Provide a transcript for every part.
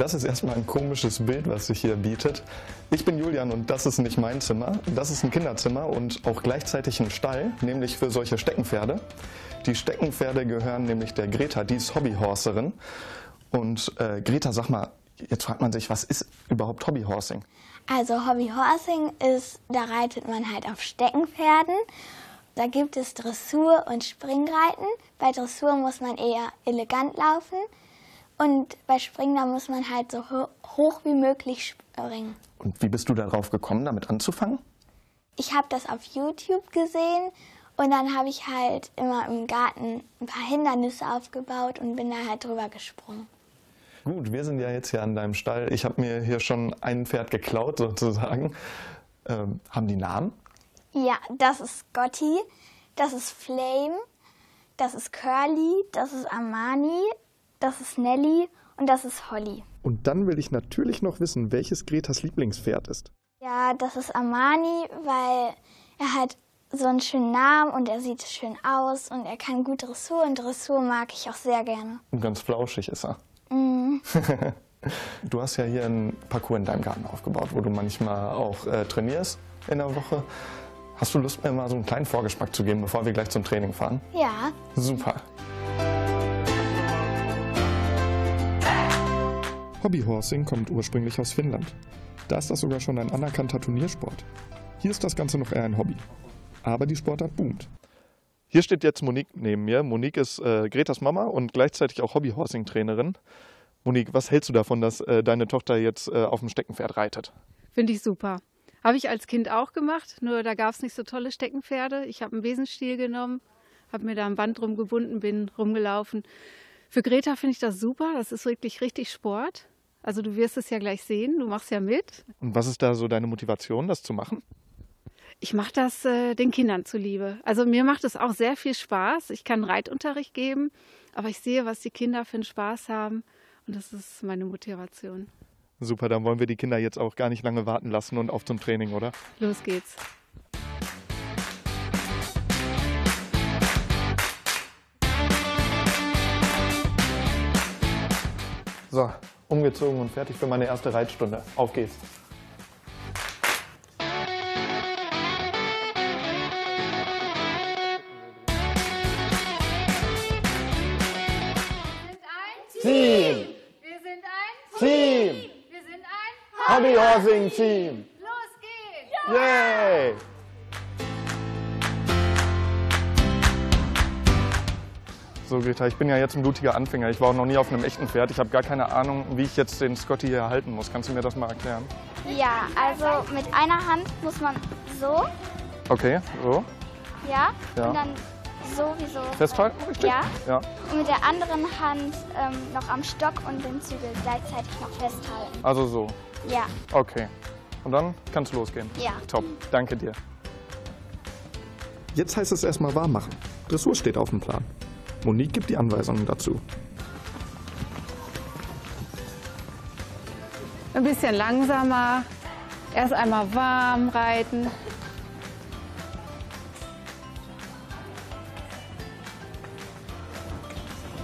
das ist erstmal ein komisches Bild, was sich hier bietet. Ich bin Julian und das ist nicht mein Zimmer. Das ist ein Kinderzimmer und auch gleichzeitig ein Stall, nämlich für solche Steckenpferde. Die Steckenpferde gehören nämlich der Greta, die ist Hobbyhorserin. Und äh, Greta, sag mal, jetzt fragt man sich, was ist überhaupt Hobbyhorsing? Also Hobbyhorsing ist, da reitet man halt auf Steckenpferden. Da gibt es Dressur und Springreiten. Bei Dressur muss man eher elegant laufen. Und bei Springen, da muss man halt so hoch wie möglich springen. Und wie bist du darauf gekommen, damit anzufangen? Ich habe das auf YouTube gesehen und dann habe ich halt immer im Garten ein paar Hindernisse aufgebaut und bin da halt drüber gesprungen. Gut, wir sind ja jetzt hier an deinem Stall. Ich habe mir hier schon ein Pferd geklaut sozusagen. Ähm, haben die Namen? Ja, das ist Gotti, das ist Flame, das ist Curly, das ist Armani, das ist Nelly und das ist Holly. Und dann will ich natürlich noch wissen, welches Gretas Lieblingspferd ist. Ja, das ist Armani, weil er hat so einen schönen Namen und er sieht schön aus und er kann gut Dressur und Dressur mag ich auch sehr gerne. Und ganz flauschig ist er. Mm. du hast ja hier einen Parcours in deinem Garten aufgebaut, wo du manchmal auch äh, trainierst in der Woche. Hast du Lust, mir mal so einen kleinen Vorgeschmack zu geben, bevor wir gleich zum Training fahren? Ja. Super. Hobbyhorsing kommt ursprünglich aus Finnland. Da ist das sogar schon ein anerkannter Turniersport. Hier ist das Ganze noch eher ein Hobby. Aber die Sportart boomt. Hier steht jetzt Monique neben mir. Monique ist äh, Gretas Mama und gleichzeitig auch Hobbyhorsing-Trainerin. Monique, was hältst du davon, dass äh, deine Tochter jetzt äh, auf dem Steckenpferd reitet? Finde ich super. Habe ich als Kind auch gemacht, nur da gab es nicht so tolle Steckenpferde. Ich habe einen Besenstiel genommen, habe mir da ein Band rumgebunden, bin rumgelaufen. Für Greta finde ich das super. Das ist wirklich richtig Sport. Also du wirst es ja gleich sehen, du machst ja mit. Und was ist da so deine Motivation, das zu machen? Ich mache das äh, den Kindern zuliebe. Also mir macht es auch sehr viel Spaß. Ich kann Reitunterricht geben, aber ich sehe, was die Kinder für einen Spaß haben und das ist meine Motivation. Super, dann wollen wir die Kinder jetzt auch gar nicht lange warten lassen und auf zum Training, oder? Los geht's. So, umgezogen und fertig für meine erste Reitstunde. Auf geht's. Team! Wir sind ein Team! Wir sind ein Hobbyhorsing Team! Los geht's! Yay! So, Greta, ich bin ja jetzt ein blutiger Anfänger. Ich war auch noch nie auf einem echten Pferd. Ich habe gar keine Ahnung, wie ich jetzt den Scotty hier halten muss. Kannst du mir das mal erklären? Ja, also mit einer Hand muss man so. Okay, so. Ja. ja. Und dann so wie so. Festhalten, richtig? Ja. ja. Und mit der anderen Hand ähm, noch am Stock und den Zügel gleichzeitig noch festhalten. Also so? Ja. Okay. Und dann kannst du losgehen? Ja. Top. Danke dir. Jetzt heißt es erstmal warm machen. Dressur steht auf dem Plan. Monique gibt die Anweisungen dazu. Ein bisschen langsamer. Erst einmal warm reiten.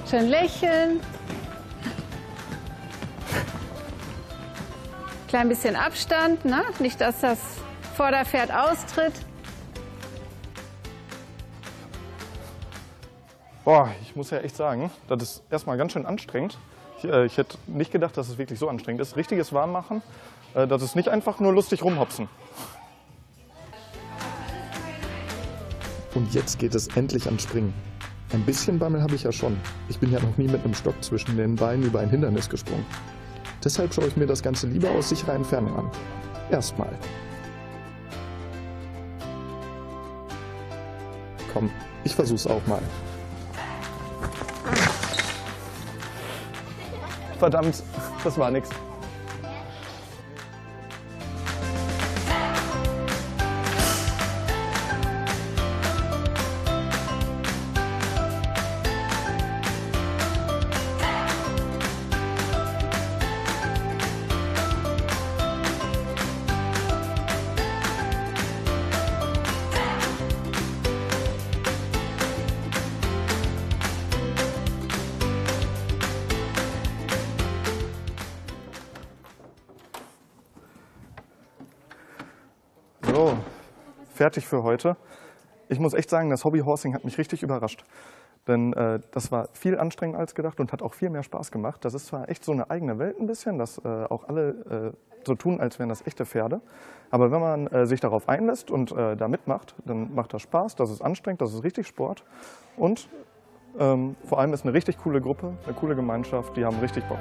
Schön lächeln. Klein bisschen Abstand, ne? nicht dass das Vorderpferd austritt. Boah, ich muss ja echt sagen, das ist erstmal ganz schön anstrengend. Ich, äh, ich hätte nicht gedacht, dass es wirklich so anstrengend ist. Richtiges Warmmachen, äh, das ist nicht einfach nur lustig rumhopsen. Und jetzt geht es endlich ans Springen. Ein bisschen Bammel habe ich ja schon. Ich bin ja noch nie mit einem Stock zwischen den Beinen über ein Hindernis gesprungen. Deshalb schaue ich mir das Ganze lieber aus sicherer Entfernung an. Erstmal. Komm, ich versuch's auch mal. Verdammt, das war nix. So, fertig für heute. Ich muss echt sagen, das Hobby Horsing hat mich richtig überrascht. Denn äh, das war viel anstrengender als gedacht und hat auch viel mehr Spaß gemacht. Das ist zwar echt so eine eigene Welt ein bisschen, dass äh, auch alle äh, so tun, als wären das echte Pferde. Aber wenn man äh, sich darauf einlässt und äh, da mitmacht, dann macht das Spaß, das ist anstrengend, das ist richtig Sport. Und ähm, vor allem ist eine richtig coole Gruppe, eine coole Gemeinschaft, die haben richtig Bock.